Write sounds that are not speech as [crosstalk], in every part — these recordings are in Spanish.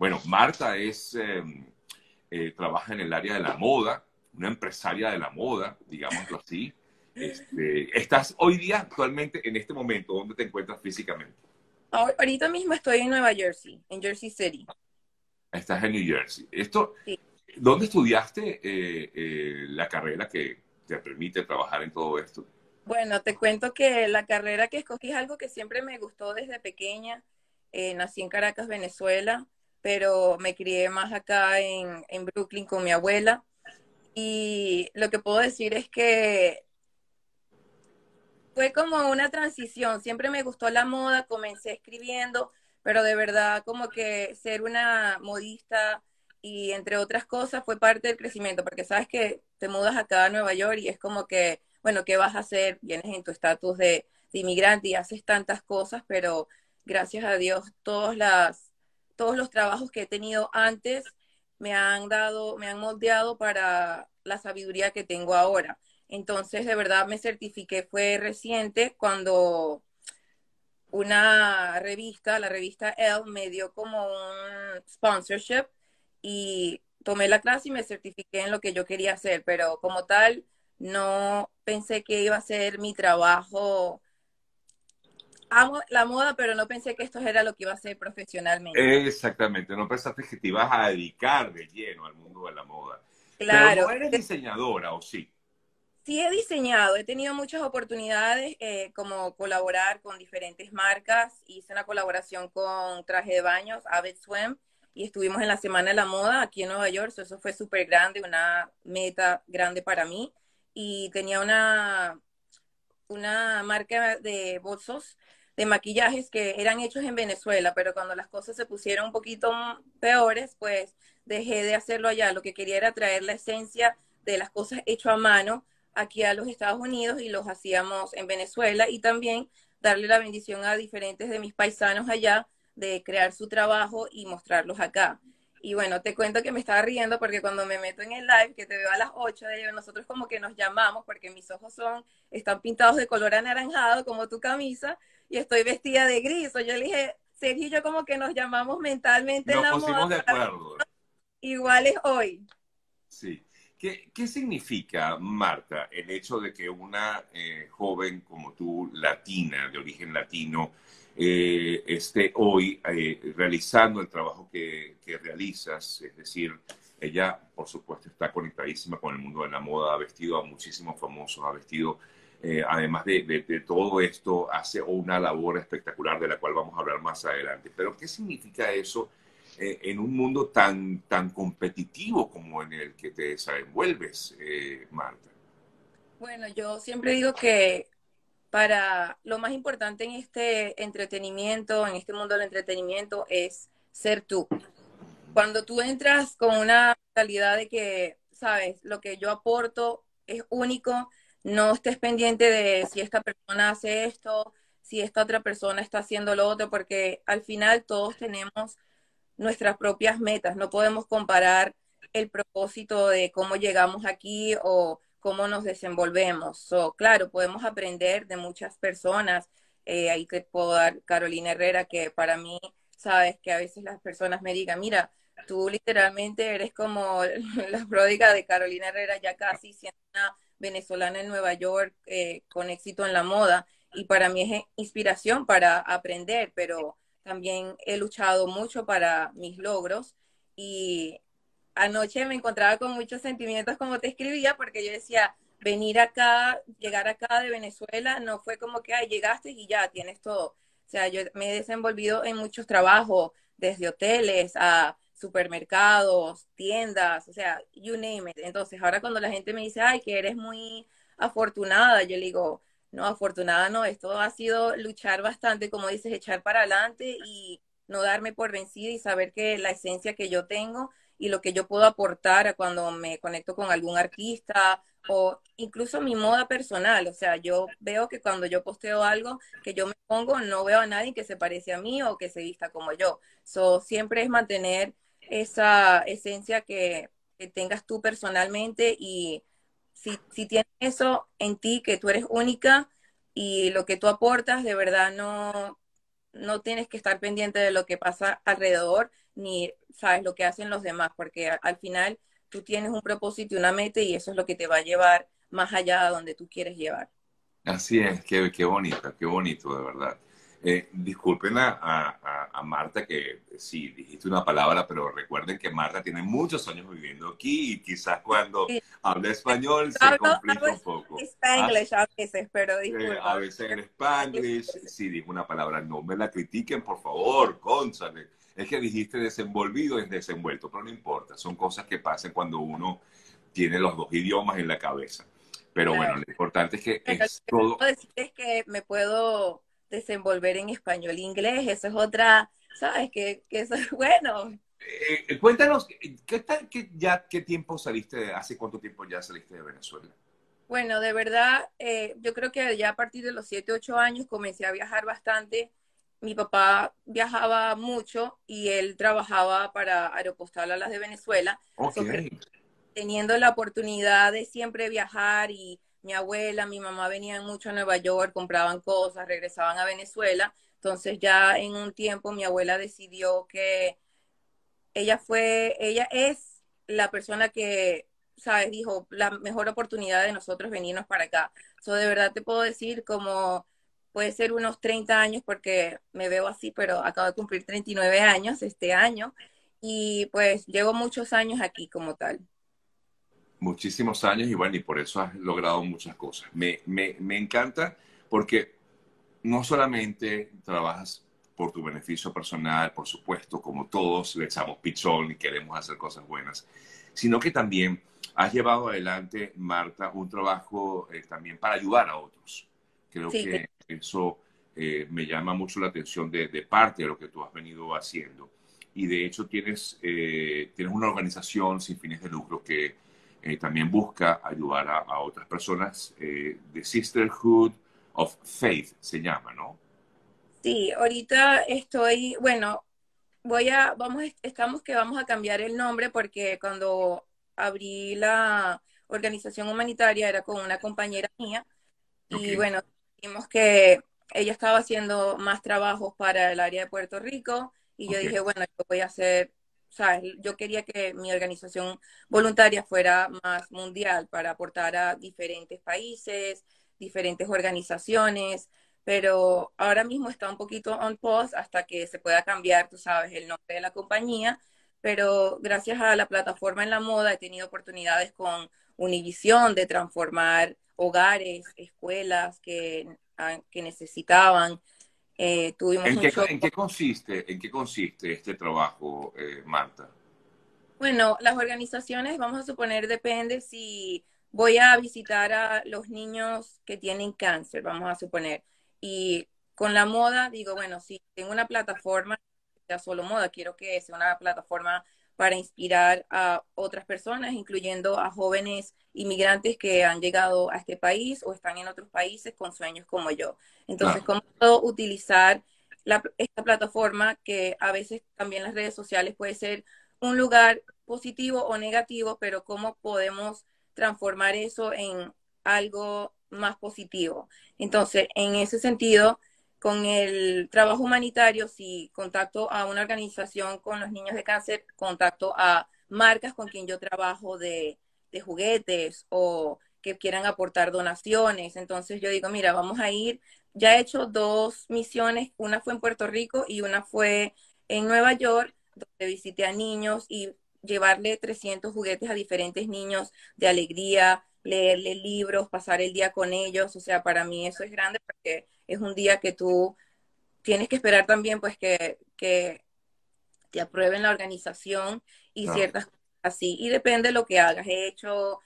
Bueno, Marta es, em, eh, trabaja en el área de la moda, una empresaria de la moda, digámoslo así. Este, estás hoy día, actualmente, en este momento, ¿dónde te encuentras físicamente? Ahorita mismo estoy en Nueva Jersey, en Jersey City. Estás en New Jersey. Esto, ¿Dónde estudiaste eh, eh, la carrera que te permite trabajar en todo esto? Bueno, te cuento que la carrera que escogí es algo que siempre me gustó desde pequeña. Eh, nací en Caracas, Venezuela, pero me crié más acá en, en Brooklyn con mi abuela. Y lo que puedo decir es que fue como una transición. Siempre me gustó la moda, comencé escribiendo, pero de verdad como que ser una modista y entre otras cosas fue parte del crecimiento, porque sabes que te mudas acá a Nueva York y es como que, bueno, ¿qué vas a hacer? Vienes en tu estatus de, inmigrante y haces tantas cosas, pero gracias a Dios todos, las, todos los trabajos que he tenido antes me han dado, me han moldeado para la sabiduría que tengo ahora. Entonces, de verdad me certifiqué, fue reciente cuando una revista, la revista Elle, me dio como un sponsorship y tomé la clase y me certifiqué en lo que yo quería hacer, pero como tal, no pensé que iba a ser mi trabajo. Amo la moda, pero no pensé que esto era lo que iba a ser profesionalmente. Exactamente, no pensaste que te ibas a dedicar de lleno al mundo de la moda. Claro. Pero no eres diseñadora, ¿o sí? Sí he diseñado, he tenido muchas oportunidades eh, como colaborar con diferentes marcas. Hice una colaboración con Traje de Baños, Avid Swim, y estuvimos en la Semana de la Moda aquí en Nueva York. Eso fue súper grande, una meta grande para mí. Y tenía una, una marca de bolsos de maquillajes que eran hechos en Venezuela, pero cuando las cosas se pusieron un poquito peores, pues dejé de hacerlo allá. Lo que quería era traer la esencia de las cosas hechas a mano aquí a los Estados Unidos y los hacíamos en Venezuela y también darle la bendición a diferentes de mis paisanos allá de crear su trabajo y mostrarlos acá. Y bueno, te cuento que me estaba riendo porque cuando me meto en el live, que te veo a las 8 de ellos, nosotros como que nos llamamos porque mis ojos son, están pintados de color anaranjado como tu camisa y estoy vestida de gris. O yo le dije, Sergio y yo como que nos llamamos mentalmente en la moda. de acuerdo. Iguales hoy. Sí. ¿Qué, ¿Qué, significa, Marta, el hecho de que una eh, joven como tú, latina, de origen latino, eh, esté hoy eh, realizando el trabajo que, realizas, es decir, ella, por supuesto, está conectadísima con el mundo de la moda, ha vestido a muchísimos famosos, ha vestido, eh, además de, todo esto, hace una labor espectacular de la cual vamos a hablar más adelante. Pero, ¿qué significa eso en un mundo tan, tan competitivo como en el que te desenvuelves, Marta? Bueno, yo siempre digo que para lo más importante en este entretenimiento, en este mundo del entretenimiento, es ser tú. Cuando tú entras con una mentalidad de que, sabes, lo que yo aporto es único, no estés pendiente de si esta persona hace esto, si esta otra persona está haciendo lo otro, porque al final todos tenemos nuestras propias metas, no podemos comparar el propósito de cómo llegamos aquí o cómo nos desenvolvemos. Claro, podemos aprender de muchas personas. Eh, ahí te puedo dar Carolina Herrera, que para mí, sabes, que a veces las personas me digan, mira, tú literalmente eres como [laughs] la pródiga de Carolina Herrera, ya casi siendo una venezolana en Nueva York eh, con éxito en la moda. Y para mí es inspiración para aprender, pero también he luchado mucho para mis logros y anoche me encontraba con muchos sentimientos como te escribía, porque yo decía, venir acá, llegar acá de Venezuela, no fue como que, ay, llegaste y ya, tienes todo. O sea, yo me he desenvolvido en muchos trabajos, desde hoteles a supermercados, tiendas, o sea, you name it. Entonces, ahora cuando la gente me dice, ay, que eres muy afortunada, yo le digo, no, afortunada no, esto ha sido luchar bastante, como dices, echar para adelante y no darme por vencida y saber que la esencia que yo tengo y lo que yo puedo aportar a cuando me conecto con algún artista o incluso mi moda personal. O sea, yo veo que cuando yo posteo algo que yo me pongo, no veo a nadie que se parece a mí o que se vista como yo. So, siempre es mantener esa esencia que, tengas tú personalmente y si, si tienes eso en ti, que tú eres única y lo que tú aportas, de verdad no, no tienes que estar pendiente de lo que pasa alrededor, ni sabes, lo que hacen los demás, porque al final tú tienes un propósito y una meta y eso es lo que te va a llevar más allá de donde tú quieres llevar. Así es, qué, qué bonito, qué bonito, de verdad. Eh, disculpen a, Marta que sí, dijiste una palabra, pero recuerden que Marta tiene muchos años viviendo aquí y quizás cuando habla español se complica un poco. Spanglish a veces, pero disculpen. a veces en Spanglish, sí, dijo una palabra, no me la critiquen, por favor, cónsale. Es que dijiste desenvolvido es desenvuelto, pero no importa, son cosas que pasan cuando uno tiene los dos idiomas en la cabeza. Pero bueno, lo importante es que es todo... decir es que me puedo desenvolver en español e inglés, eso es otra, ¿sabes? Que, que eso es bueno. Eh, cuéntanos, ¿qué, tal, qué, ya, ¿qué tiempo saliste, hace cuánto tiempo ya saliste de Venezuela? Bueno, de verdad, eh, yo creo que ya a partir de los 7, 8 años comencé a viajar bastante. Mi papá viajaba mucho y él trabajaba para Aeropostal a las de Venezuela. Okay. teniendo la oportunidad de siempre viajar y mi abuela, mi mamá venían mucho a Nueva York, compraban cosas, regresaban a Venezuela. Entonces ya en un tiempo mi abuela decidió que ella fue, ella es la persona que, sabes, dijo, la mejor oportunidad de nosotros venirnos para acá. So, de verdad te puedo decir como puede ser unos 30 años porque me veo así, pero acabo de cumplir 39 años este año y pues llevo muchos años aquí como tal muchísimos años y bueno, y por eso has logrado muchas cosas. Me, me, me encanta porque no solamente trabajas por tu beneficio personal, por supuesto, como todos le echamos pichón y queremos hacer cosas buenas, sino que también has llevado adelante, Marta, un trabajo eh, también para ayudar a otros. Creo que eso eh, me llama mucho la atención de, de, parte de lo que tú has venido haciendo. Y de hecho tienes, eh, tienes una organización sin fines de lucro que eh, también busca ayudar a, otras personas. Eh, The Sisterhood of Faith se llama, ¿no? Sí, ahorita estoy, bueno, voy a, vamos, estamos que vamos a cambiar el nombre porque cuando abrí la organización humanitaria era con una compañera mía y bueno, dijimos que ella estaba haciendo más trabajos para el área de Puerto Rico y yo dije, bueno, yo voy a hacer yo quería que mi organización voluntaria fuera más mundial para aportar a diferentes países, diferentes organizaciones, pero ahora mismo está un poquito on pause hasta que se pueda cambiar, tú sabes, el nombre de la compañía, pero gracias a la plataforma en la moda he tenido oportunidades con Univision de transformar hogares, escuelas que, ah, que necesitaban eh, ¿En, qué, consiste, ¿En qué consiste este trabajo, eh, Marta? Bueno, las organizaciones, vamos a suponer, depende si voy a visitar a los niños que tienen cáncer, vamos a suponer. Y con la moda, digo, bueno, si tengo una plataforma, ya solo moda, quiero que sea una plataforma para inspirar a otras personas, incluyendo a jóvenes inmigrantes que han llegado a este país o están en otros países con sueños como yo. Entonces, ¿cómo puedo utilizar esta plataforma que a veces también las redes sociales puede ser un lugar positivo o negativo, pero cómo podemos transformar eso en algo más positivo? Entonces, en ese sentido, con el trabajo humanitario, si contacto a una organización con los niños de cáncer, contacto a marcas con quien yo trabajo de, juguetes o que quieran aportar donaciones. Entonces yo digo, mira, vamos a ir, ya he hecho dos misiones, una fue en Puerto Rico y una fue en Nueva York, donde visité a niños y llevarle 300 juguetes a diferentes niños de alegría, leerle libros, pasar el día con ellos. O sea, para mí eso es grande porque es un día que tú tienes que esperar también pues que, que te aprueben la organización y ciertas cosas así. Y depende de lo que hagas. He hecho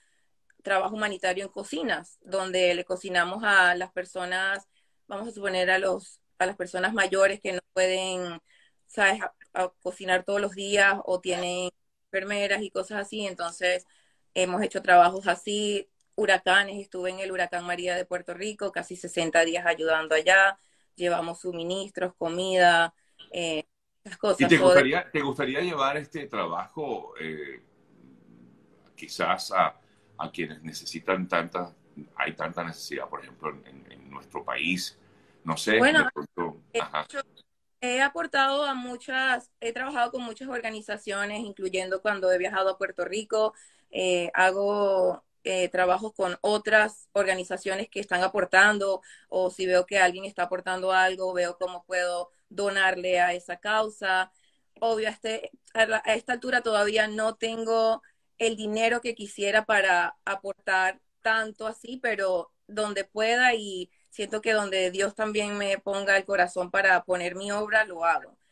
trabajo humanitario en cocinas, donde le cocinamos a las personas, vamos a suponer a los a las personas mayores que no pueden, sabes, cocinar todos los días o tienen enfermeras y cosas así. Entonces, hemos hecho trabajos así huracanes, estuve en el huracán María de Puerto Rico, casi 60 días ayudando allá, llevamos suministros, comida, eh, cosas. ¿Y te gustaría, te gustaría llevar este trabajo eh, quizás a, a, quienes necesitan tanta, hay tanta necesidad, por ejemplo, en, nuestro país? No sé. Bueno, he aportado a muchas, he trabajado con muchas organizaciones, incluyendo cuando he viajado a Puerto Rico, eh, hago eh, trabajos con otras organizaciones que están aportando o si veo que alguien está aportando algo, veo cómo puedo donarle a esa causa. Obvio, este, a esta altura todavía no tengo el dinero que quisiera para aportar tanto así, pero donde pueda y siento que donde Dios también me ponga el corazón para poner mi obra, lo hago.